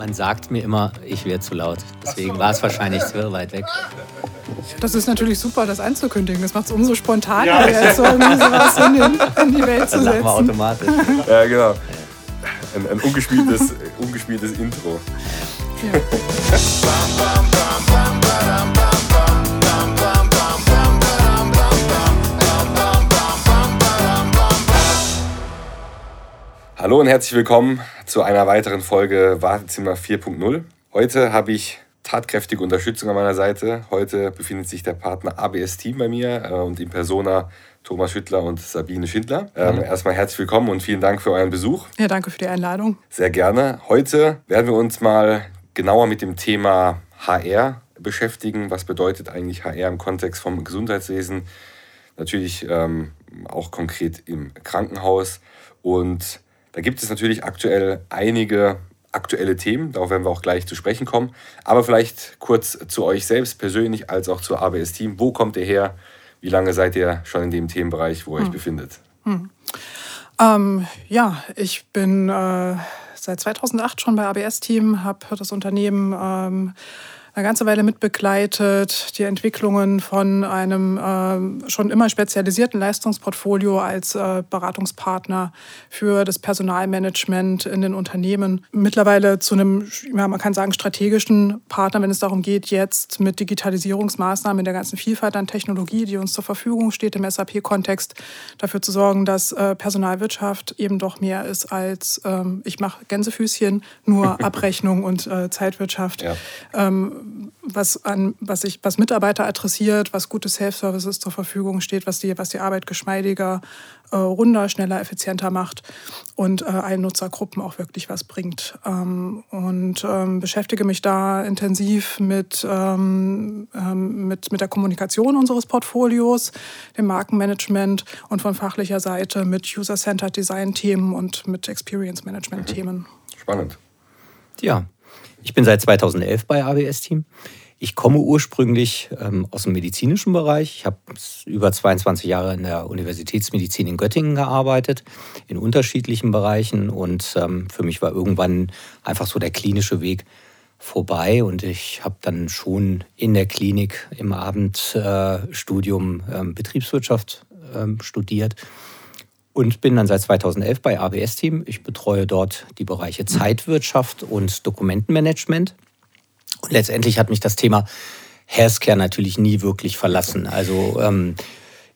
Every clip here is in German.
Man sagt mir immer, ich wäre zu laut. Deswegen war es wahrscheinlich zu weit weg. Das ist natürlich super, das anzukündigen. Das macht es umso spontaner, ja. jetzt so sowas in, den, in, die Welt zu setzen. wir automatisch. Ja, genau. Ein, ein ungespieltes, ungespieltes Intro. Ja. Hallo und herzlich willkommen zu einer weiteren Folge Wartezimmer 4.0. Heute habe ich tatkräftige Unterstützung an meiner Seite. Heute befindet sich der Partner ABS Team bei mir äh, und in Persona Thomas Schüttler und Sabine Schindler. Ähm, mhm. Erstmal herzlich willkommen und vielen Dank für euren Besuch. Ja, danke für die Einladung. Sehr gerne. Heute werden wir uns mal genauer mit dem Thema HR beschäftigen. Was bedeutet eigentlich HR im Kontext vom Gesundheitswesen? Natürlich ähm, auch konkret im Krankenhaus. Und da gibt es natürlich aktuell einige aktuelle Themen, darauf werden wir auch gleich zu sprechen kommen. Aber vielleicht kurz zu euch selbst persönlich als auch zur ABS-Team. Wo kommt ihr her? Wie lange seid ihr schon in dem Themenbereich, wo ihr hm. euch befindet? Hm. Ähm, ja, ich bin äh, seit 2008 schon bei ABS-Team, habe das Unternehmen ähm, eine ganze Weile mitbegleitet, die Entwicklungen von einem äh, schon immer spezialisierten Leistungsportfolio als äh, Beratungspartner für das Personalmanagement in den Unternehmen. Mittlerweile zu einem, ja, man kann sagen, strategischen Partner, wenn es darum geht, jetzt mit Digitalisierungsmaßnahmen in der ganzen Vielfalt an Technologie, die uns zur Verfügung steht im SAP-Kontext, dafür zu sorgen, dass äh, Personalwirtschaft eben doch mehr ist als ähm, ich mache Gänsefüßchen, nur Abrechnung und äh, Zeitwirtschaft. Ja. Ähm, was, an, was, ich, was Mitarbeiter adressiert, was gute Self-Services zur Verfügung steht, was die, was die Arbeit geschmeidiger, äh, runder, schneller, effizienter macht und äh, allen Nutzergruppen auch wirklich was bringt. Ähm, und ähm, beschäftige mich da intensiv mit, ähm, ähm mit, mit der Kommunikation unseres Portfolios, dem Markenmanagement und von fachlicher Seite mit User-Centered Design-Themen und mit Experience-Management-Themen. Spannend. Ja, ich bin seit 2011 bei ABS-Team. Ich komme ursprünglich ähm, aus dem medizinischen Bereich. Ich habe über 22 Jahre in der Universitätsmedizin in Göttingen gearbeitet, in unterschiedlichen Bereichen. Und ähm, für mich war irgendwann einfach so der klinische Weg vorbei. Und ich habe dann schon in der Klinik im Abendstudium äh, ähm, Betriebswirtschaft ähm, studiert und bin dann seit 2011 bei ABS Team. Ich betreue dort die Bereiche Zeitwirtschaft und Dokumentenmanagement. Und letztendlich hat mich das Thema Healthcare natürlich nie wirklich verlassen. Also ähm,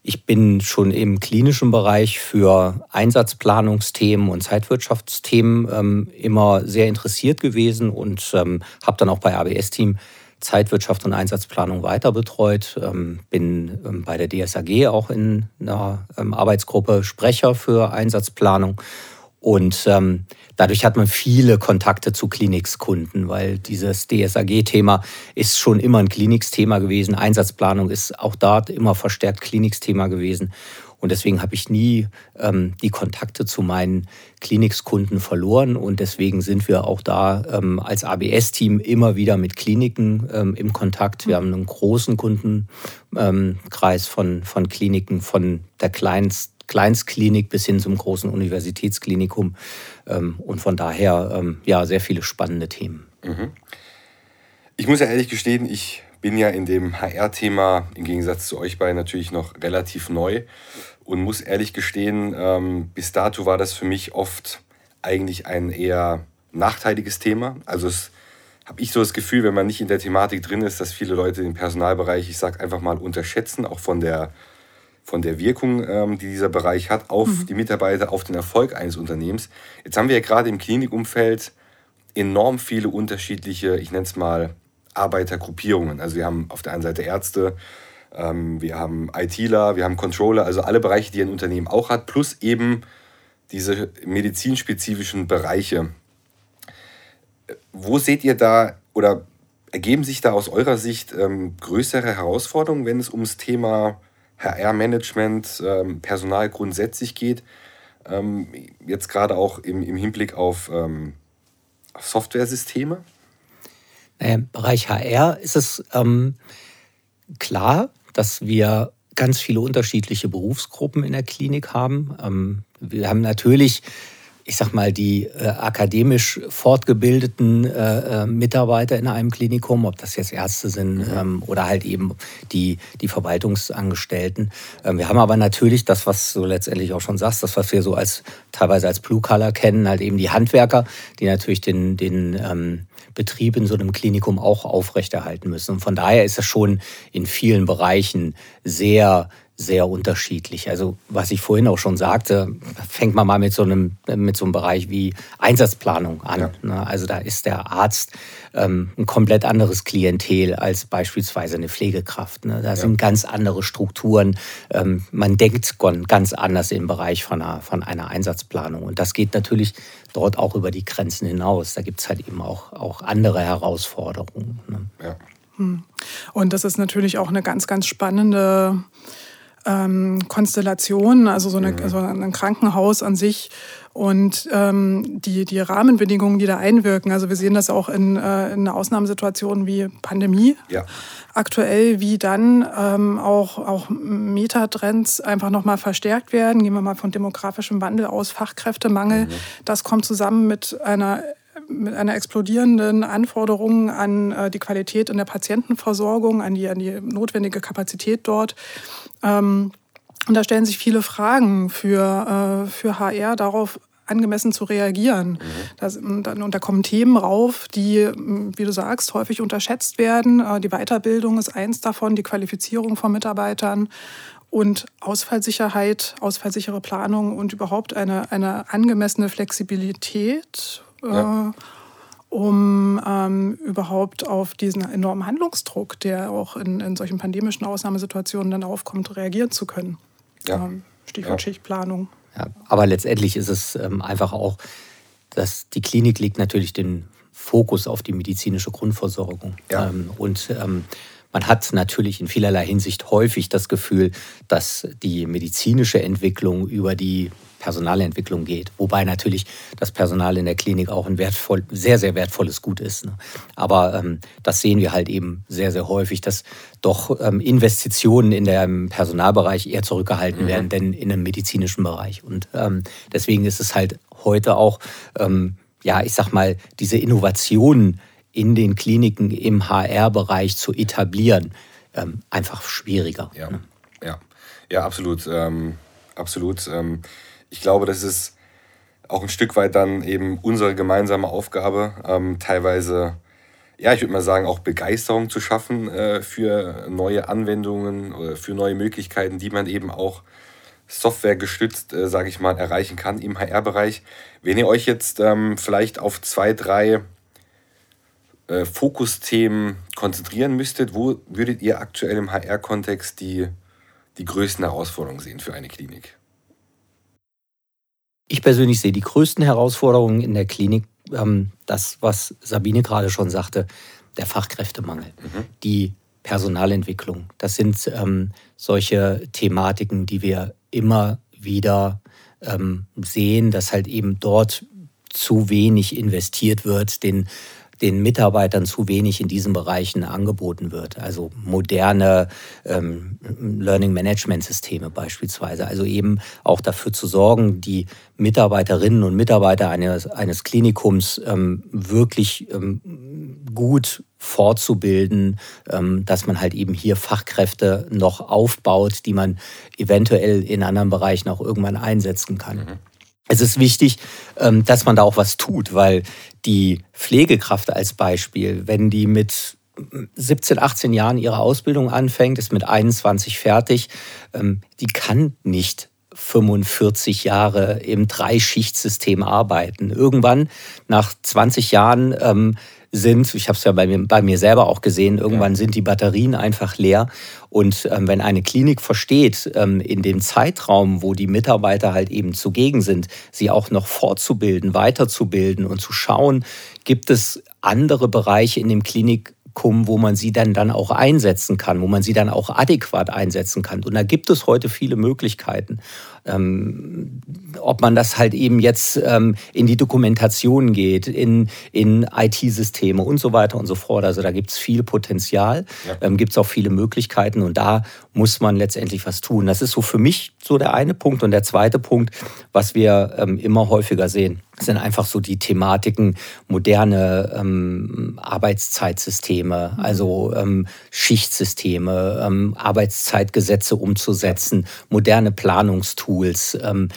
ich bin schon im klinischen Bereich für Einsatzplanungsthemen und Zeitwirtschaftsthemen ähm, immer sehr interessiert gewesen und ähm, habe dann auch bei ABS Team Zeitwirtschaft und Einsatzplanung weiter betreut. Ähm, bin ähm, bei der DSAG auch in einer ähm, Arbeitsgruppe Sprecher für Einsatzplanung. Und dadurch hat man viele Kontakte zu Klinikskunden, weil dieses DSAG-Thema ist schon immer ein Kliniksthema gewesen. Einsatzplanung ist auch dort immer verstärkt Kliniksthema gewesen. Und deswegen habe ich nie ähm, die Kontakte zu meinen Klinikskunden verloren. Und deswegen sind wir auch da ähm, als ABS-Team immer wieder mit Kliniken ähm, im Kontakt. Wir haben einen großen Kundenkreis von, von Kliniken, von der Kleinst, Kleinstklinik bis hin zum großen Universitätsklinikum. Ähm, und von daher ähm, ja sehr viele spannende Themen. Mhm. Ich muss ja ehrlich gestehen, ich bin ja in dem HR-Thema im Gegensatz zu euch beiden natürlich noch relativ neu und muss ehrlich gestehen, ähm, bis dato war das für mich oft eigentlich ein eher nachteiliges Thema. Also es habe ich so das Gefühl, wenn man nicht in der Thematik drin ist, dass viele Leute den Personalbereich, ich sage einfach mal, unterschätzen, auch von der, von der Wirkung, ähm, die dieser Bereich hat auf mhm. die Mitarbeiter, auf den Erfolg eines Unternehmens. Jetzt haben wir ja gerade im Klinikumfeld enorm viele unterschiedliche, ich nenne es mal, Arbeitergruppierungen. Also wir haben auf der einen Seite Ärzte, wir haben ITler, wir haben Controller, also alle Bereiche, die ein Unternehmen auch hat, plus eben diese medizinspezifischen Bereiche. Wo seht ihr da oder ergeben sich da aus eurer Sicht ähm, größere Herausforderungen, wenn es ums Thema HR-Management, ähm, Personal grundsätzlich geht? Ähm, jetzt gerade auch im, im Hinblick auf, ähm, auf Softwaresysteme? Im Bereich HR ist es ähm, klar, dass wir ganz viele unterschiedliche Berufsgruppen in der Klinik haben. Ähm, wir haben natürlich ich sag mal, die äh, akademisch fortgebildeten äh, äh, Mitarbeiter in einem Klinikum, ob das jetzt Ärzte sind mhm. ähm, oder halt eben die, die Verwaltungsangestellten. Ähm, wir haben aber natürlich das, was du letztendlich auch schon sagst, das, was wir so als teilweise als Blue Color kennen, halt eben die Handwerker, die natürlich den, den ähm, Betrieb in so einem Klinikum auch aufrechterhalten müssen. Und von daher ist es schon in vielen Bereichen sehr sehr unterschiedlich. Also was ich vorhin auch schon sagte, fängt man mal mit so einem, mit so einem Bereich wie Einsatzplanung an. Ja. Ne? Also da ist der Arzt ähm, ein komplett anderes Klientel als beispielsweise eine Pflegekraft. Ne? Da ja. sind ganz andere Strukturen. Ähm, man denkt ganz anders im Bereich von einer, von einer Einsatzplanung. Und das geht natürlich dort auch über die Grenzen hinaus. Da gibt es halt eben auch, auch andere Herausforderungen. Ne? Ja. Hm. Und das ist natürlich auch eine ganz, ganz spannende ähm, Konstellation, also so, eine, mhm. so ein Krankenhaus an sich und ähm, die, die Rahmenbedingungen, die da einwirken. Also wir sehen das auch in, äh, in Ausnahmesituationen wie Pandemie. Ja. Aktuell, wie dann ähm, auch, auch Metatrends einfach nochmal verstärkt werden. Gehen wir mal von demografischem Wandel aus, Fachkräftemangel. Mhm. Das kommt zusammen mit einer mit einer explodierenden Anforderung an äh, die Qualität in der Patientenversorgung, an die, an die notwendige Kapazität dort. Ähm, und da stellen sich viele Fragen für, äh, für HR darauf, angemessen zu reagieren. Mhm. Das, und, da kommen Themen rauf, die, wie du sagst, häufig unterschätzt werden. Äh, die Weiterbildung ist eins davon, die Qualifizierung von Mitarbeitern und Ausfallsicherheit, ausfallsichere Planung und überhaupt eine, eine angemessene Flexibilität ja. Äh, um ähm, überhaupt auf diesen enormen Handlungsdruck, der auch in, in solchen pandemischen Ausnahmesituationen dann aufkommt, reagieren zu können. Ja. Ähm, Stichwort ja. Schichtplanung. Ja, aber letztendlich ist es ähm, einfach auch, dass die Klinik legt natürlich den Fokus auf die medizinische Grundversorgung. Ja. Ähm, und ähm, man hat natürlich in vielerlei Hinsicht häufig das Gefühl, dass die medizinische Entwicklung über die Personalentwicklung geht. Wobei natürlich das Personal in der Klinik auch ein wertvoll, sehr, sehr wertvolles Gut ist. Ne? Aber ähm, das sehen wir halt eben sehr, sehr häufig, dass doch ähm, Investitionen in dem Personalbereich eher zurückgehalten mhm. werden, denn in einem medizinischen Bereich. Und ähm, deswegen ist es halt heute auch, ähm, ja, ich sag mal, diese Innovationen in den Kliniken im HR-Bereich zu etablieren, ähm, einfach schwieriger. Ja, ne? ja. ja absolut. Ähm, absolut. Ähm, ich glaube, das ist auch ein Stück weit dann eben unsere gemeinsame Aufgabe, ähm, teilweise, ja, ich würde mal sagen, auch Begeisterung zu schaffen äh, für neue Anwendungen oder für neue Möglichkeiten, die man eben auch softwaregestützt, äh, sage ich mal, erreichen kann im HR-Bereich. Wenn ihr euch jetzt ähm, vielleicht auf zwei, drei äh, Fokusthemen konzentrieren müsstet, wo würdet ihr aktuell im HR-Kontext die, die größten Herausforderungen sehen für eine Klinik? Ich persönlich sehe die größten Herausforderungen in der Klinik, ähm, das, was Sabine gerade schon sagte, der Fachkräftemangel, mhm. die Personalentwicklung. Das sind ähm, solche Thematiken, die wir immer wieder ähm, sehen, dass halt eben dort zu wenig investiert wird, den den Mitarbeitern zu wenig in diesen Bereichen angeboten wird. Also moderne ähm, Learning Management Systeme beispielsweise. Also eben auch dafür zu sorgen, die Mitarbeiterinnen und Mitarbeiter eines, eines Klinikums ähm, wirklich ähm, gut fortzubilden, ähm, dass man halt eben hier Fachkräfte noch aufbaut, die man eventuell in anderen Bereichen auch irgendwann einsetzen kann. Mhm es ist wichtig, ähm, dass man da auch was tut, weil die Pflegekraft als Beispiel, wenn die mit 17, 18 Jahren ihre Ausbildung anfängt, ist mit 21 fertig, ähm, die kann nicht 45 Jahre im Dreischichtsystem arbeiten. Irgendwann nach 20 Jahren ähm, sind, ich habe es ja bei mir, bei mir selber auch gesehen, irgendwann ja. sind die Batterien einfach leer. Und ähm, wenn eine Klinik versteht, ähm, in dem Zeitraum, wo die Mitarbeiter halt eben zugegen sind, sie auch noch fortzubilden, weiterzubilden und zu schauen, gibt es andere Bereiche in dem Klinik, wo man sie dann, dann auch einsetzen kann, wo man sie dann auch adäquat einsetzen kann. Und da gibt es heute viele Möglichkeiten. Ähm, ob man das halt eben jetzt ähm, in die Dokumentation geht, in, in IT-Systeme und so weiter und so fort. Also da gibt es viel Potenzial, ja. ähm, gibt es auch viele Möglichkeiten und da muss man letztendlich was tun. Das ist so für mich so der eine Punkt. Und der zweite Punkt, was wir ähm, immer häufiger sehen, sind einfach so die Thematiken moderne ähm, Arbeitszeitsysteme, mhm. also ähm, Schichtsysteme, ähm, Arbeitszeitgesetze umzusetzen, moderne Planungstools. Ähm,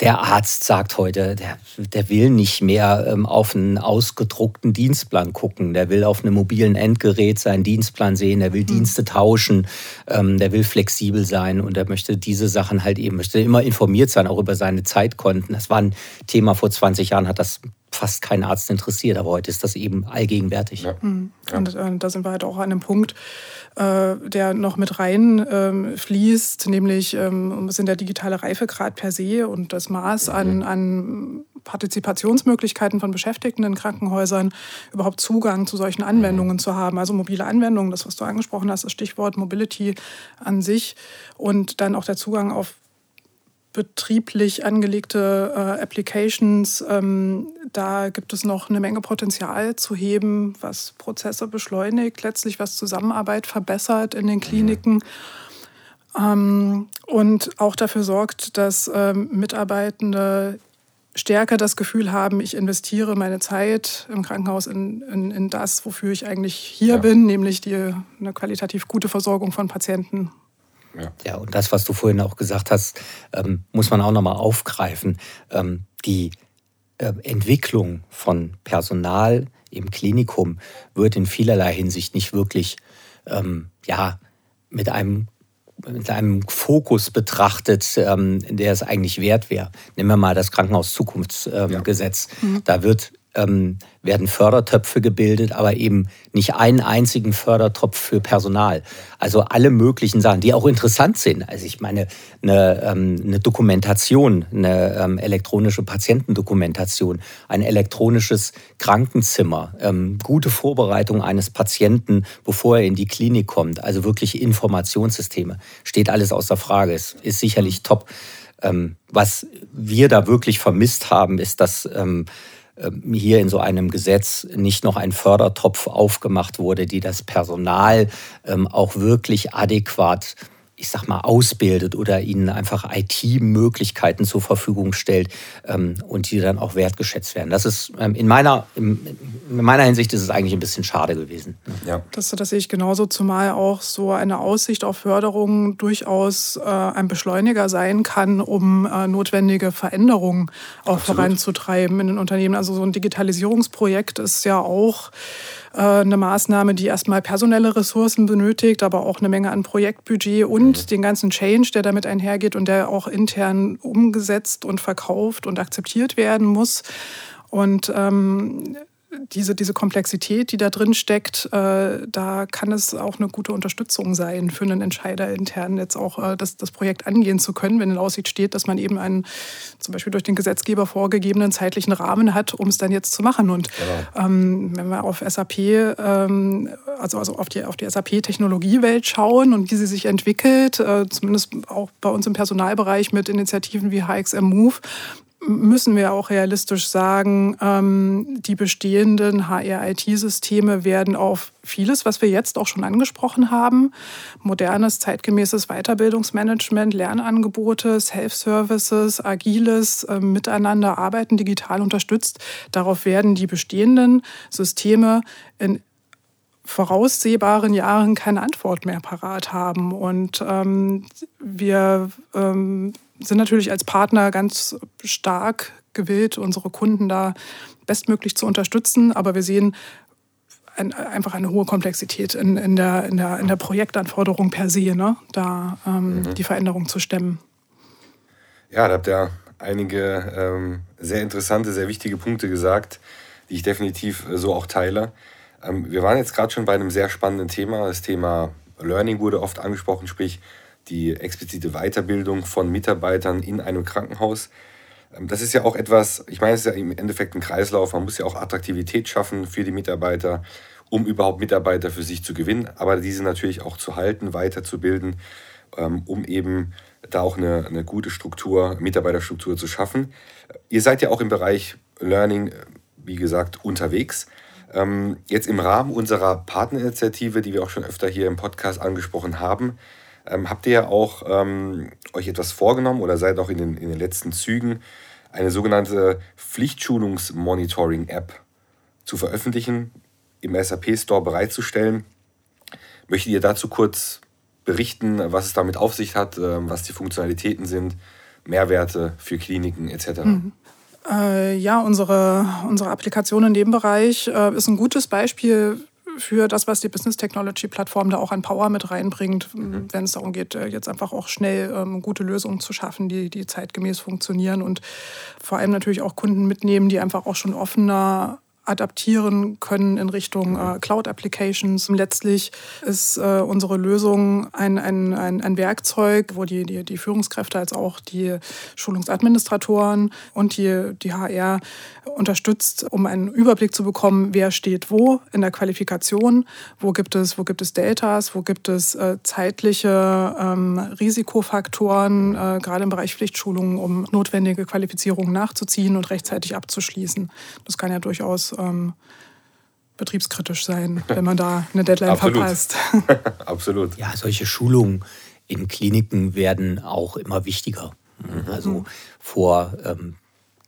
der Arzt sagt heute, der, der will nicht mehr ähm, auf einen ausgedruckten Dienstplan gucken. Der will auf einem mobilen Endgerät seinen Dienstplan sehen. Der will mhm. Dienste tauschen. Ähm, der will flexibel sein und er möchte diese Sachen halt eben, möchte immer informiert sein, auch über seine Zeitkonten. Das war ein Thema vor 20 Jahren, hat das fast keinen Arzt interessiert, aber heute ist das eben allgegenwärtig. Ja. Mhm. Und äh, da sind wir halt auch an einem Punkt, äh, der noch mit rein ähm, fließt, nämlich ähm, sind der digitale Reifegrad per se und das Maß an, mhm. an Partizipationsmöglichkeiten von Beschäftigten in Krankenhäusern, überhaupt Zugang zu solchen Anwendungen mhm. zu haben. Also mobile Anwendungen, das, was du angesprochen hast, das Stichwort Mobility an sich und dann auch der Zugang auf betrieblich angelegte äh, Applications, ähm, da gibt es noch eine Menge Potenzial zu heben, was Prozesse beschleunigt, letztlich was Zusammenarbeit verbessert in den Kliniken. Ähm, und auch dafür sorgt, dass ähm, Mitarbeitende stärker das Gefühl haben, ich investiere meine Zeit im Krankenhaus in, in, in das, wofür ich eigentlich hier ja. bin, nämlich die, eine qualitativ gute Versorgung von Patienten ja. ja, und das, was du vorhin auch gesagt hast, ähm, muss man auch nochmal aufgreifen. Ähm, die äh, Entwicklung von Personal im Klinikum wird in vielerlei Hinsicht nicht wirklich ähm, ja, mit einem mit einem Fokus betrachtet, ähm, der es eigentlich wert wäre. Nehmen wir mal das Krankenhaus-Zukunftsgesetz. Ähm, ja. mhm. Da wird ähm, werden Fördertöpfe gebildet, aber eben nicht einen einzigen Fördertopf für Personal. Also alle möglichen Sachen, die auch interessant sind. Also ich meine, eine, ähm, eine Dokumentation, eine ähm, elektronische Patientendokumentation, ein elektronisches Krankenzimmer, ähm, gute Vorbereitung eines Patienten, bevor er in die Klinik kommt, also wirklich Informationssysteme, steht alles außer Frage. Es ist sicherlich top. Ähm, was wir da wirklich vermisst haben, ist, dass ähm, hier in so einem Gesetz nicht noch ein Fördertopf aufgemacht wurde, die das Personal ähm, auch wirklich adäquat ich sag mal, ausbildet oder ihnen einfach IT-Möglichkeiten zur Verfügung stellt ähm, und die dann auch wertgeschätzt werden. Das ist ähm, in, meiner, in, in, meiner Hinsicht ist es eigentlich ein bisschen schade gewesen. Ja. Das, das sehe ich genauso, zumal auch so eine Aussicht auf Förderung durchaus äh, ein Beschleuniger sein kann, um äh, notwendige Veränderungen auch Absolut. voranzutreiben in den Unternehmen. Also so ein Digitalisierungsprojekt ist ja auch eine Maßnahme, die erstmal personelle Ressourcen benötigt, aber auch eine Menge an Projektbudget und mhm. den ganzen Change, der damit einhergeht und der auch intern umgesetzt und verkauft und akzeptiert werden muss. Und ähm, diese, diese Komplexität, die da drin steckt, äh, da kann es auch eine gute Unterstützung sein für einen Entscheider intern, jetzt auch äh, das, das Projekt angehen zu können, wenn in Aussicht steht, dass man eben einen zum Beispiel durch den Gesetzgeber vorgegebenen zeitlichen Rahmen hat, um es dann jetzt zu machen. Und genau. ähm, wenn wir auf SAP, ähm, also, also auf die, auf die SAP-Technologiewelt schauen und wie sie sich entwickelt, äh, zumindest auch bei uns im Personalbereich mit Initiativen wie HXM Move, müssen wir auch realistisch sagen, ähm, die bestehenden HR-IT-Systeme werden auf vieles, was wir jetzt auch schon angesprochen haben, modernes, zeitgemäßes Weiterbildungsmanagement, Lernangebote, Self-Services, agiles äh, Miteinander, Arbeiten digital unterstützt. Darauf werden die bestehenden Systeme in voraussehbaren Jahren keine Antwort mehr parat haben. Und ähm, wir ähm, sind natürlich als Partner ganz stark gewillt, unsere Kunden da bestmöglich zu unterstützen. Aber wir sehen ein, einfach eine hohe Komplexität in, in, der, in, der, in der Projektanforderung per se, ne? da ähm, mhm. die Veränderung zu stemmen. Ja, da habt ihr einige ähm, sehr interessante, sehr wichtige Punkte gesagt, die ich definitiv so auch teile. Ähm, wir waren jetzt gerade schon bei einem sehr spannenden Thema. Das Thema Learning wurde oft angesprochen, sprich die explizite Weiterbildung von Mitarbeitern in einem Krankenhaus. Ähm, das ist ja auch etwas, ich meine, es ist ja im Endeffekt ein Kreislauf. Man muss ja auch Attraktivität schaffen für die Mitarbeiter, um überhaupt Mitarbeiter für sich zu gewinnen, aber diese natürlich auch zu halten, weiterzubilden, ähm, um eben da auch eine, eine gute Struktur, Mitarbeiterstruktur zu schaffen. Ihr seid ja auch im Bereich Learning, wie gesagt, unterwegs. Ähm, jetzt im Rahmen unserer Partnerinitiative, die wir auch schon öfter hier im Podcast angesprochen haben, ähm, habt ihr ja auch ähm, euch etwas vorgenommen oder seid auch in den, in den letzten Zügen, eine sogenannte Pflichtschulungsmonitoring-App zu veröffentlichen, im SAP-Store bereitzustellen. Möchtet ihr dazu kurz berichten, was es damit auf sich hat, ähm, was die Funktionalitäten sind, Mehrwerte für Kliniken etc.? Mhm. Äh, ja, unsere, unsere Applikation in dem Bereich äh, ist ein gutes Beispiel für das, was die Business Technology Plattform da auch an Power mit reinbringt, mhm. wenn es darum geht, äh, jetzt einfach auch schnell ähm, gute Lösungen zu schaffen, die, die zeitgemäß funktionieren und vor allem natürlich auch Kunden mitnehmen, die einfach auch schon offener adaptieren können in Richtung äh, Cloud Applications. Letztlich ist äh, unsere Lösung ein, ein, ein, ein, Werkzeug, wo die, die, die Führungskräfte als auch die Schulungsadministratoren und die, die HR unterstützt, um einen Überblick zu bekommen, wer steht wo in der Qualifikation, wo gibt es, wo gibt es Deltas, wo gibt es äh, zeitliche ähm, Risikofaktoren, äh, gerade im Bereich Pflichtschulungen, um notwendige Qualifizierungen nachzuziehen und rechtzeitig abzuschließen. Das kann ja durchaus ähm, betriebskritisch sein, wenn man da eine Deadline Absolut. verpasst. Absolut. Ja, solche Schulungen in Kliniken werden auch immer wichtiger. Mhm. Also vor ähm,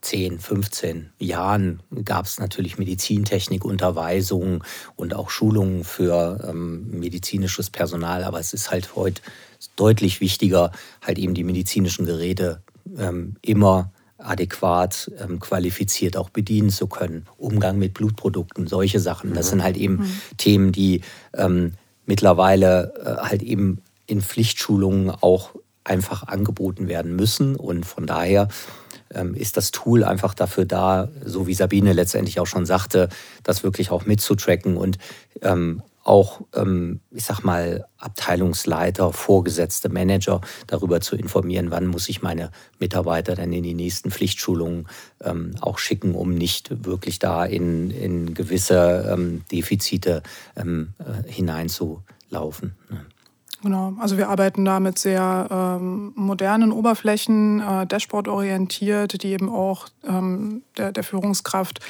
10, 15 Jahren gab es natürlich Medizintechnikunterweisungen und auch Schulungen für ähm, medizinisches Personal, aber es ist halt heute deutlich wichtiger, halt eben die medizinischen Geräte ähm, immer adäquat ähm, qualifiziert auch bedienen zu können. Umgang mit Blutprodukten, solche Sachen. Das mhm. sind halt eben mhm. Themen, die ähm, mittlerweile äh, halt eben in Pflichtschulungen auch einfach angeboten werden müssen. Und von daher ähm, ist das Tool einfach dafür da, so wie Sabine letztendlich auch schon sagte, das wirklich auch mitzutracken und ähm, auch, ähm, ich sag mal, Abteilungsleiter, Vorgesetzte, Manager darüber zu informieren, wann muss ich meine Mitarbeiter dann in die nächsten Pflichtschulungen ähm, auch schicken, um nicht wirklich da in, in gewisse ähm, Defizite äh, hineinzulaufen. Ne? Genau, also wir arbeiten da mit sehr ähm, modernen Oberflächen, äh, Dashboard-orientiert, die eben auch ähm, der, der, Führungskraft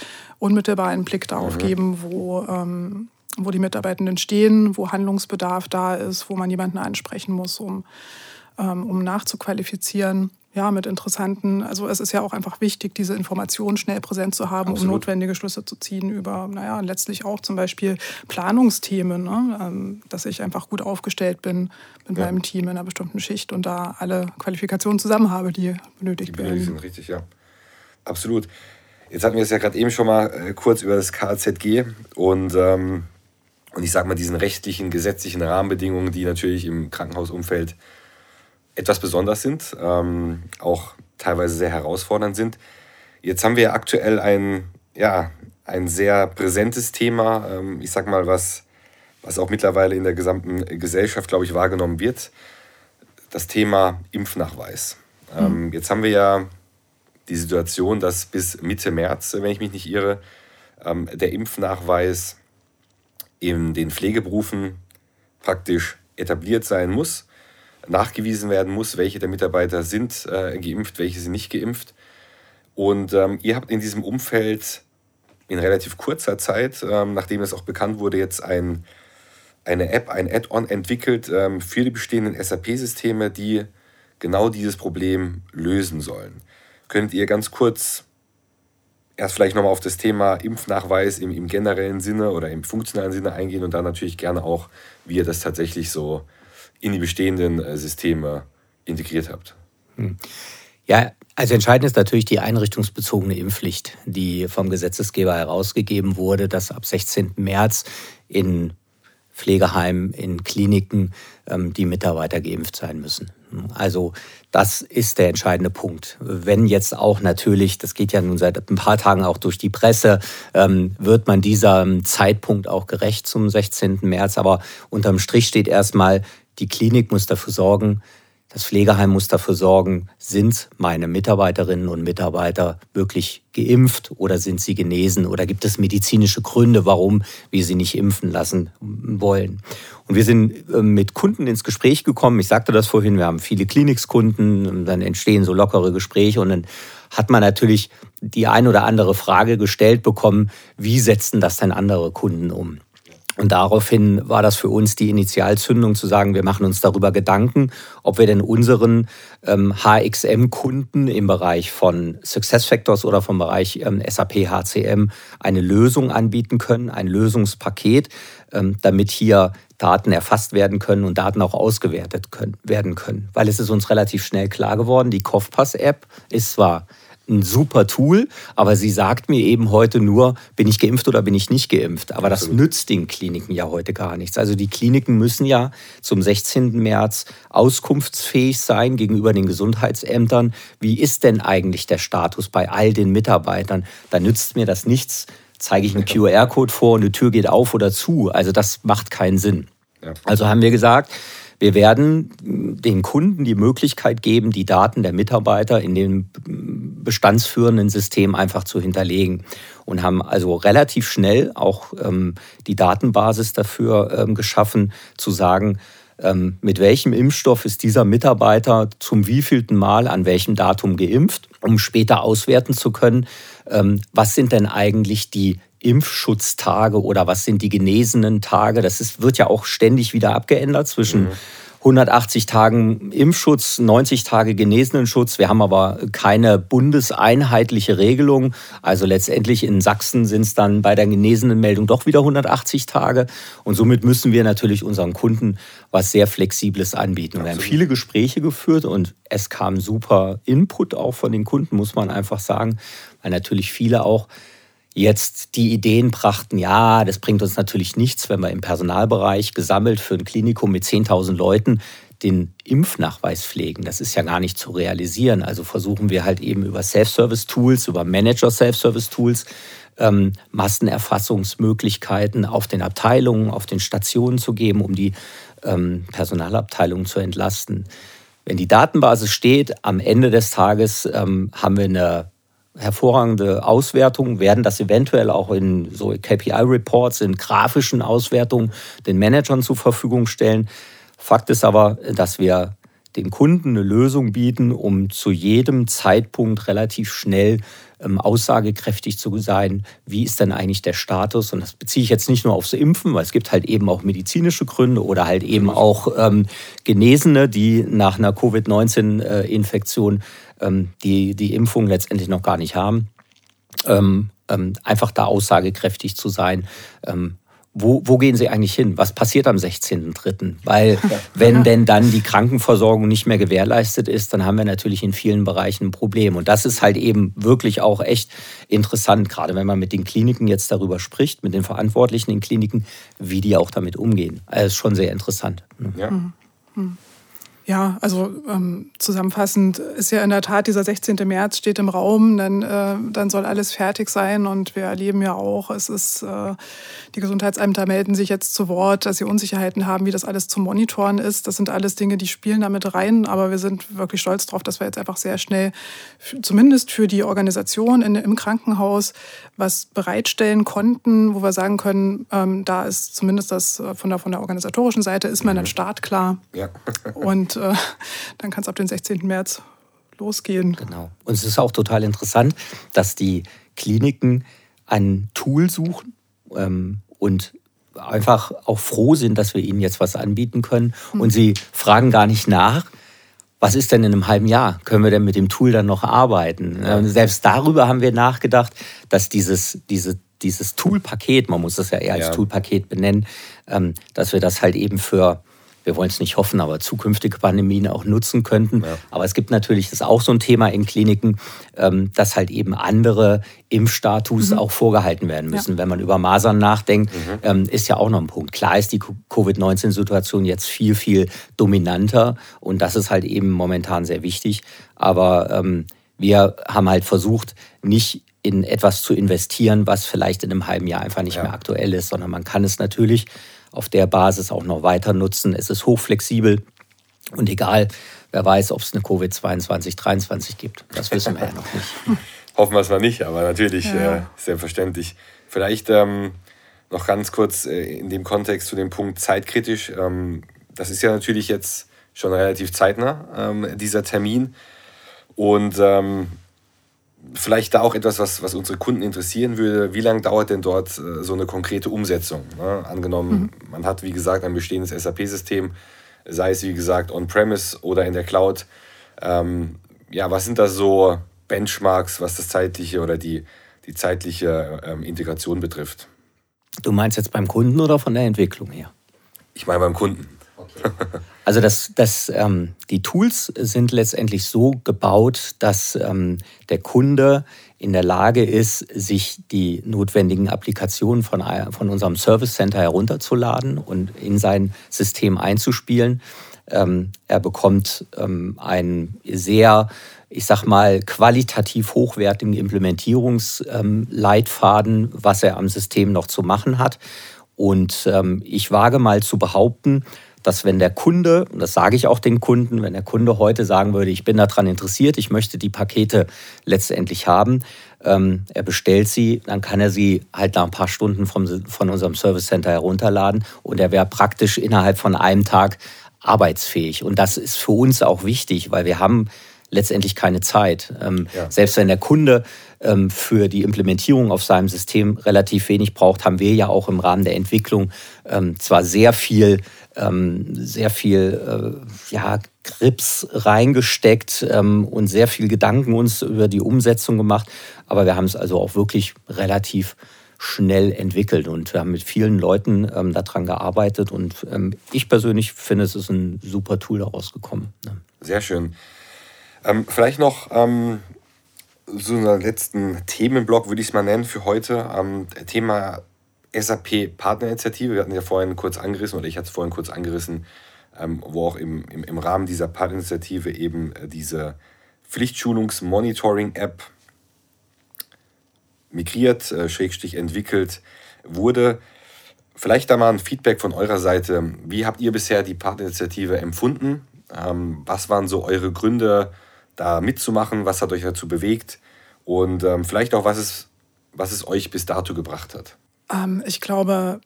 unmittelbar einen Blick darauf mhm. geben, wo ähm, wo die Mitarbeitenden stehen, wo Handlungsbedarf da ist, wo man jemanden ansprechen muss, um, ähm, um nachzuqualifizieren. Ja, mit interessanten, also es ist ja auch einfach wichtig, diese Informationen schnell präsent zu haben, Absolut. um notwendige Schlüsse zu ziehen über, naja, letztlich auch zum Beispiel Planungsthemen, ne? Ähm, dass ich einfach gut aufgestellt bin mit ja. meinem Team in einer bestimmten Schicht und da alle Qualifikationen zusammen habe, die benötigt die werden. Sind richtig, ja. Absolut. Jetzt hatten wir es ja gerade eben schon mal äh, kurz über das KZG und ähm, und ich sage mal diesen rechtlichen, gesetzlichen Rahmenbedingungen, die natürlich im Krankenhausumfeld etwas besonders sind, ähm, auch teilweise sehr herausfordernd sind. Jetzt haben wir aktuell ein, ja, ein sehr präsentes Thema, ähm, ich sage mal, was, was auch mittlerweile in der gesamten Gesellschaft, glaube ich, wahrgenommen wird. Das Thema Impfnachweis. Ähm, mhm. Jetzt haben wir ja die Situation, dass bis Mitte März, wenn ich mich nicht irre, ähm, der Impfnachweis in den Pflegeberufen praktisch etabliert sein muss, nachgewiesen werden muss, welche der Mitarbeiter sind äh, geimpft, welche sind nicht geimpft. Und ähm, ihr habt in diesem Umfeld in relativ kurzer Zeit, ähm, nachdem es auch bekannt wurde, jetzt ein, eine App, ein Add-on entwickelt ähm, für die bestehenden SAP-Systeme, die genau dieses Problem lösen sollen. Könnt ihr ganz kurz erst vielleicht nochmal auf das Thema Impfnachweis im, im, generellen Sinne oder im funktionalen Sinne eingehen und dann natürlich gerne auch, wie ihr das tatsächlich so in die bestehenden äh, Systeme integriert habt. Hm. Ja, also entscheidend ist natürlich die einrichtungsbezogene Impfpflicht, die vom Gesetzesgeber herausgegeben wurde, dass ab 16. März in Pflegeheimen, in Kliniken ähm, die Mitarbeiter geimpft sein müssen. Also das ist der entscheidende Punkt. Wenn jetzt auch natürlich, das geht ja nun seit ein paar Tagen auch durch die Presse, ähm, wird man diesem Zeitpunkt auch gerecht zum 16. März. Aber unterm Strich steht erstmal, die Klinik muss dafür sorgen, Das Pflegeheim muss dafür sorgen, sind meine Mitarbeiterinnen und Mitarbeiter wirklich geimpft oder sind sie genesen oder gibt es medizinische Gründe, warum wir sie nicht impfen lassen wollen. Und wir sind ähm, mit Kunden ins Gespräch gekommen. Ich sagte das vorhin, wir haben viele Klinikskunden und dann entstehen so lockere Gespräche und dann hat man natürlich die ein oder andere Frage gestellt bekommen, wie setzen das denn andere Kunden um? Und daraufhin war das für uns die Initialzündung zu sagen, wir machen uns darüber Gedanken, ob wir denn unseren ähm, HXM-Kunden im Bereich von SuccessFactors oder vom Bereich ähm, SAP HCM eine Lösung anbieten können, ein Lösungspaket, ähm, damit hier Daten erfasst werden können und Daten auch ausgewertet können, werden können. Weil es ist uns relativ schnell klar geworden, die COFPAS-App ist zwar ein super Tool, aber sie sagt mir eben heute nur, bin ich geimpft oder bin ich nicht geimpft. Aber das nützt den Kliniken ja heute gar nichts. Also die Kliniken müssen ja zum 16. März auskunftsfähig sein gegenüber den Gesundheitsämtern. Wie ist denn eigentlich der Status bei all den Mitarbeitern? Da nützt mir das nichts. Zeige ich einen QR-Code vor und die Tür geht auf oder zu. Also das macht keinen Sinn. Also haben wir gesagt, wir werden den Kunden die Möglichkeit geben, die Daten der Mitarbeiter in dem bestandsführenden System einfach zu hinterlegen und haben also relativ schnell auch ähm, die Datenbasis dafür ähm, geschaffen, zu sagen, ähm, mit welchem Impfstoff ist dieser Mitarbeiter zum wievielten Mal an welchem Datum geimpft, um später auswerten zu können, ähm, was sind denn eigentlich die Impfschutztage oder was sind die genesenen Tage. Das ist, wird ja auch ständig wieder abgeändert zwischen mhm. 180 Tagen Impfschutz, 90 Tage Genesenenschutz. Wir haben aber keine bundeseinheitliche Regelung. Also letztendlich in Sachsen sind es dann bei der Genesenenmeldung doch wieder 180 Tage. Und somit müssen wir natürlich unseren Kunden was sehr Flexibles anbieten. Und wir haben viele Gespräche geführt und es kam super Input auch von den Kunden, muss man einfach sagen, weil natürlich viele auch jetzt die Ideen brachten, ja, das bringt uns natürlich nichts, wenn wir im Personalbereich gesammelt für ein Klinikum mit 10.000 Leuten den Impfnachweis pflegen. Das ist ja gar nicht zu realisieren. Also versuchen wir halt eben über Self-Service-Tools, über Manager-Self-Service-Tools ähm, Massenerfassungsmöglichkeiten auf den Abteilungen, auf den Stationen zu geben, um die ähm, Personalabteilungen zu entlasten. Wenn die Datenbasis steht, am Ende des Tages ähm, haben wir eine hervorragende Auswertungen, werden das eventuell auch in so KPI-Reports, in grafischen Auswertungen den Managern zur Verfügung stellen. Fakt ist aber, dass wir den Kunden eine Lösung bieten, um zu jedem Zeitpunkt relativ schnell ähm, aussagekräftig zu sein, wie ist denn eigentlich der Status. Und das beziehe ich jetzt nicht nur aufs Impfen, weil es gibt halt eben auch medizinische Gründe oder halt eben auch ähm, Genesene, die nach einer Covid-19-Infektion ähm, die die Impfung letztendlich noch gar nicht haben. Ähm, ähm, einfach da aussagekräftig zu sein. Ähm, wo, wo, gehen Sie eigentlich hin? Was passiert am 16.03.? Weil wenn denn dann die Krankenversorgung nicht mehr gewährleistet ist, dann haben wir natürlich in vielen Bereichen ein Problem. Und das ist halt eben wirklich auch echt interessant, gerade wenn man mit den Kliniken jetzt darüber spricht, mit den Verantwortlichen in Kliniken, wie die auch damit umgehen. Also ist schon sehr interessant. Ja. Mhm. Ja, also ähm, zusammenfassend ist ja in der Tat dieser 16. März steht im Raum, dann, äh, dann soll alles fertig sein und wir erleben ja auch, es ist, äh, die Gesundheitsämter melden sich jetzt zu Wort, dass sie Unsicherheiten haben, wie das alles zu monitoren ist. Das sind alles Dinge, die spielen damit rein, aber wir sind wirklich stolz darauf, dass wir jetzt einfach sehr schnell, zumindest für die Organisation in, im Krankenhaus, was bereitstellen konnten, wo wir sagen können, ähm, da ist zumindest das äh, von der, von der organisatorischen Seite, ist man mhm. dann startklar. Ja. und äh, dann kann es ab dem 16. März losgehen. Genau. Und es ist auch total interessant, dass die Kliniken ein Tool suchen ähm, und einfach auch froh sind, dass wir ihnen jetzt was anbieten können. Mhm. Und sie fragen gar nicht nach, was ist denn in einem halben Jahr? Können wir denn mit dem Tool dann noch arbeiten? Ja. Selbst darüber haben wir nachgedacht, dass dieses, diese, dieses Toolpaket, man muss das ja eher als ja. Toolpaket benennen, ähm, dass wir das halt eben für wir wollen es nicht hoffen, aber zukünftige Pandemien auch nutzen könnten. Ja. Aber es gibt natürlich, das ist auch so ein Thema in Kliniken, ähm, dass halt eben andere Impfstatus mhm. auch vorgehalten werden müssen. Ja. Wenn man über Masern nachdenkt, mhm. Ähm, ist ja auch noch ein Punkt. Klar ist die Covid-19-Situation jetzt viel, viel dominanter und das ist halt eben momentan sehr wichtig. Aber ähm, wir haben halt versucht, nicht in etwas zu investieren, was vielleicht in einem halben Jahr einfach nicht ja. mehr aktuell ist, sondern man kann es natürlich auf der Basis auch noch weiter nutzen. Es ist hochflexibel und egal, wer weiß, ob es eine Covid-22, 23 gibt. Das wissen wir ja noch nicht. Hoffen wir es mal nicht, aber natürlich ja. äh, selbstverständlich. Vielleicht ähm, noch ganz kurz äh, in dem Kontext zu dem Punkt zeitkritisch. Ähm, das ist ja natürlich jetzt schon relativ zeitnah, ähm, dieser Termin. Und ähm, vielleicht da auch etwas, was, was unsere Kunden interessieren würde. Wie lange dauert denn dort äh, so eine konkrete Umsetzung? Ne? Angenommen, mhm. man hat, wie gesagt, ein bestehendes SAP-System, sei es, wie gesagt, on-premise oder in der Cloud. Ähm, ja, was sind da so Benchmarks, was das zeitliche oder die, die zeitliche ähm, Integration betrifft? Du meinst jetzt beim Kunden oder von der Entwicklung her? Ich meine beim Kunden. Okay. Also das, das, ähm, die Tools sind letztendlich so gebaut, dass ähm, der Kunde in der Lage ist, sich die notwendigen Applikationen von, von unserem Service Center herunterzuladen und in sein System einzuspielen. Ähm, er bekommt ähm, einen sehr, ich sag mal, qualitativ hochwertigen Implementierungsleitfaden, was er am System noch zu machen hat. Und ähm, ich wage mal zu behaupten, dass wenn der Kunde, und das sage ich auch den Kunden, wenn der Kunde heute sagen würde, ich bin daran interessiert, ich möchte die Pakete letztendlich haben, ähm, er bestellt sie, dann kann er sie halt nach ein paar Stunden vom, von unserem Service Center herunterladen und er wäre praktisch innerhalb von einem Tag arbeitsfähig. Und das ist für uns auch wichtig, weil wir haben letztendlich keine Zeit. Ähm, ja. Selbst wenn der Kunde ähm, für die Implementierung auf seinem System relativ wenig braucht, haben wir ja auch im Rahmen der Entwicklung ähm, zwar sehr viel ähm, sehr viel äh, ja, Grips reingesteckt ähm, und sehr viel Gedanken uns über die Umsetzung gemacht. Aber wir haben es also auch wirklich relativ schnell entwickelt und wir haben mit vielen Leuten ähm, daran gearbeitet und ähm, ich persönlich finde, es ist ein super Tool daraus gekommen. Ne? Sehr schön. Ähm, vielleicht noch ähm, so einen letzten Themenblock, würde ich es mal nennen, für heute. Ähm, Thema SAP Partnerinitiative. Wir hatten ja vorhin kurz angerissen, oder ich hatte es vorhin kurz angerissen, ähm, wo auch im, im, im Rahmen dieser Partnerinitiative eben äh, diese Pflichtschulungs-Monitoring-App migriert, äh, schrägstrich entwickelt wurde. Vielleicht da mal ein Feedback von eurer Seite. Wie habt ihr bisher die Partnerinitiative empfunden? Ähm, was waren so eure Gründe, da mitzumachen? Was hat euch dazu bewegt? Und ähm, vielleicht auch, was es, was es euch bis dato gebracht hat? Ähm, ich glaube,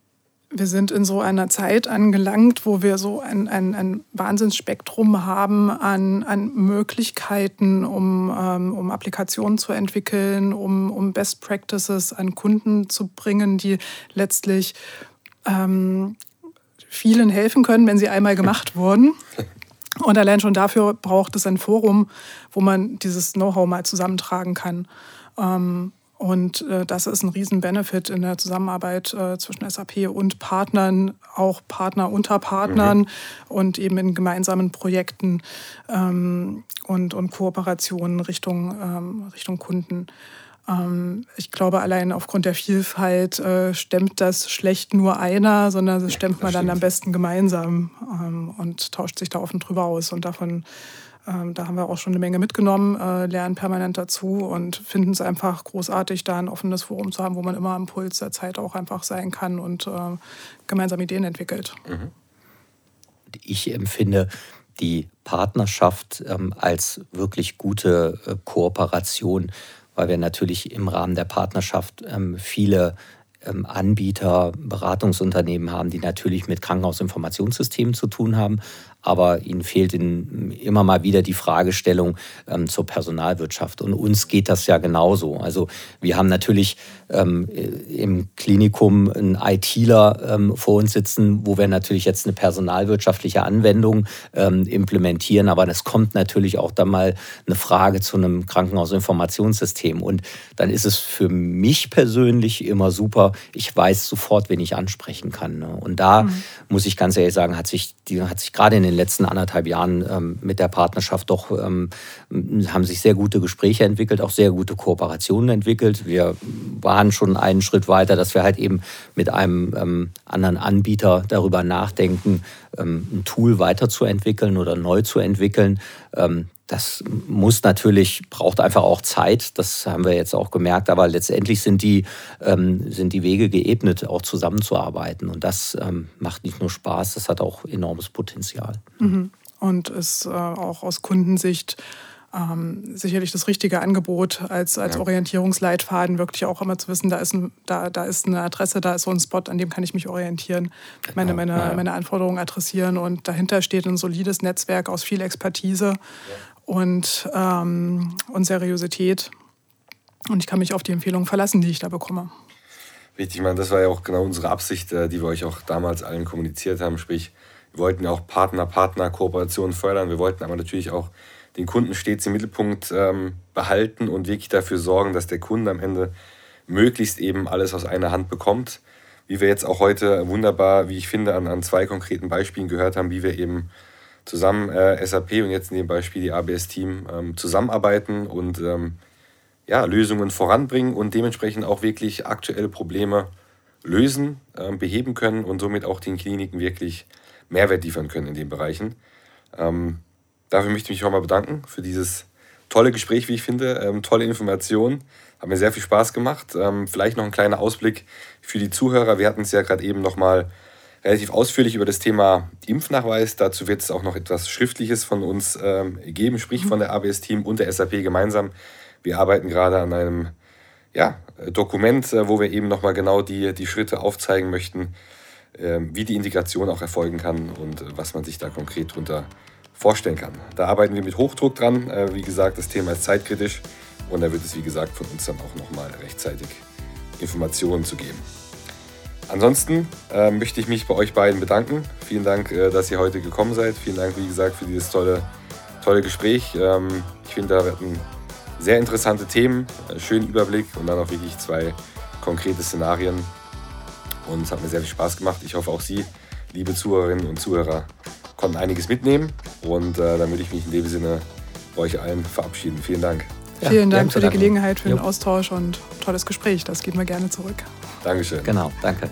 wir sind in so einer Zeit angelangt, wo wir so ein, ein, ein Wahnsinnsspektrum haben an, an Möglichkeiten, um, ähm, um Applikationen zu entwickeln, um, um Best Practices an Kunden zu bringen, die letztlich ähm, vielen helfen können, wenn sie einmal gemacht wurden. Und allein schon dafür braucht es ein Forum, wo man dieses Know-how mal zusammentragen kann. Ähm, und äh, das ist ein Riesen-Benefit in der Zusammenarbeit äh, zwischen SAP und Partnern, auch Partner unter Partnern mhm. und eben in gemeinsamen Projekten ähm, und, und Kooperationen Richtung, ähm, Richtung Kunden. Ähm, ich glaube, allein aufgrund der Vielfalt äh, stemmt das schlecht nur einer, sondern das stemmt man dann am besten gemeinsam ähm, und tauscht sich da offen drüber aus. Und davon ähm, da haben wir auch schon eine Menge mitgenommen, äh, lernen permanent dazu und finden es einfach großartig, da ein offenes Forum zu haben, wo man immer am Puls der Zeit auch einfach sein kann und äh, gemeinsam Ideen entwickelt. Mhm. Ich empfinde die Partnerschaft ähm, als wirklich gute äh, Kooperation, weil wir natürlich im Rahmen der Partnerschaft ähm, viele ähm, Anbieter, Beratungsunternehmen haben, die natürlich mit Krankenhausinformationssystemen zu tun haben, aber ihnen fehlt in, immer mal wieder die Fragestellung ähm, zur Personalwirtschaft. Und uns geht das ja genauso. Also wir haben natürlich ähm, im Klinikum einen ITler ähm, vor uns sitzen, wo wir natürlich jetzt eine personalwirtschaftliche Anwendung ähm, implementieren, aber es kommt natürlich auch dann mal eine Frage zu einem Krankenhausinformationssystem. Und dann ist es für mich persönlich immer super, ich weiß sofort, wen ich ansprechen kann. Ne? Und da mhm. muss ich ganz ehrlich sagen, hat sich, die, hat sich gerade in den den letzten anderthalb Jahren ähm, mit der Partnerschaft doch ähm, haben sich sehr gute Gespräche entwickelt, auch sehr gute Kooperationen entwickelt. Wir waren schon einen Schritt weiter, dass wir halt eben mit einem ähm, anderen Anbieter darüber nachdenken, ähm, ein Tool weiterzuentwickeln oder neu zu entwickeln. Das muss natürlich, braucht einfach auch Zeit, das haben wir jetzt auch gemerkt, aber letztendlich sind die, ähm, sind die Wege geebnet, auch zusammenzuarbeiten. Und das ähm, macht nicht nur Spaß, das hat auch enormes Potenzial. Mhm. und ist äh, auch aus Kundensicht ähm, sicherlich das richtige Angebot als, als ja. Orientierungsleitfaden, wirklich auch immer zu wissen, da ist, ein, da, da ist eine Adresse, da ist so ein Spot, an dem kann ich mich orientieren, meine, meine, ja. meine Anforderungen adressieren und dahinter steht ein solides Netzwerk aus viel Expertise ja. Und, ähm, und Seriosität. Und ich kann mich auf die Empfehlungen verlassen, die ich da bekomme. Richtig, ich meine, das war ja auch genau unsere Absicht, äh, die wir euch auch damals allen kommuniziert haben. Sprich, wir wollten ja auch Partner, Partner, Kooperationen fördern. Wir wollten aber natürlich auch den Kunden stets im Mittelpunkt ähm, behalten und wirklich dafür sorgen, dass der Kunde am Ende möglichst eben alles aus einer Hand bekommt. Wie wir jetzt auch heute wunderbar, wie ich finde, an, an zwei konkreten Beispielen gehört haben, wie wir eben zusammen äh, SAP und jetzt in dem Beispiel die ABS-Team ähm, zusammenarbeiten und ähm, ja, Lösungen voranbringen und dementsprechend auch wirklich aktuelle Probleme lösen, äh, beheben können und somit auch den Kliniken wirklich Mehrwert liefern können in den Bereichen. Ähm, dafür möchte ich mich auch mal bedanken für dieses tolle Gespräch, wie ich finde, ähm, tolle Informationen. Hat mir sehr viel Spaß gemacht. Ähm, vielleicht noch ein kleiner Ausblick für die Zuhörer. Wir hatten es ja gerade eben noch mal relativ ausführlich über das Thema Impfnachweis. Dazu wird es auch noch etwas Schriftliches von uns ähm, geben, sprich von der ABS-Team und der SAP gemeinsam. Wir arbeiten gerade an einem ja, Dokument, äh, wo wir eben nochmal genau die, die Schritte aufzeigen möchten, äh, wie die Integration auch erfolgen kann und äh, was man sich da konkret darunter vorstellen kann. Da arbeiten wir mit Hochdruck dran. Wie gesagt, das Thema ist zeitkritisch und da wird es, wie gesagt, von uns dann auch nochmal rechtzeitig Informationen zu geben. Ansonsten äh, möchte ich mich bei euch beiden bedanken. Vielen Dank, äh, dass ihr heute gekommen seid. Vielen Dank, wie gesagt, für dieses tolle, tolle Gespräch. Ähm, ich finde, da ein sehr interessante Themen, äh, schönen Überblick und dann auch wirklich zwei konkrete Szenarien. Und es hat mir sehr viel Spaß gemacht. Ich hoffe auch Sie, liebe Zuhörerinnen und Zuhörer, konnten einiges mitnehmen. Und äh, dann würde ich mich in dem Sinne bei euch allen verabschieden. Vielen Dank. Ja, Vielen Dank für die Gelegenheit, für den Austausch und tolles Gespräch. Das geben wir gerne zurück. Dankeschön. Genau, danke.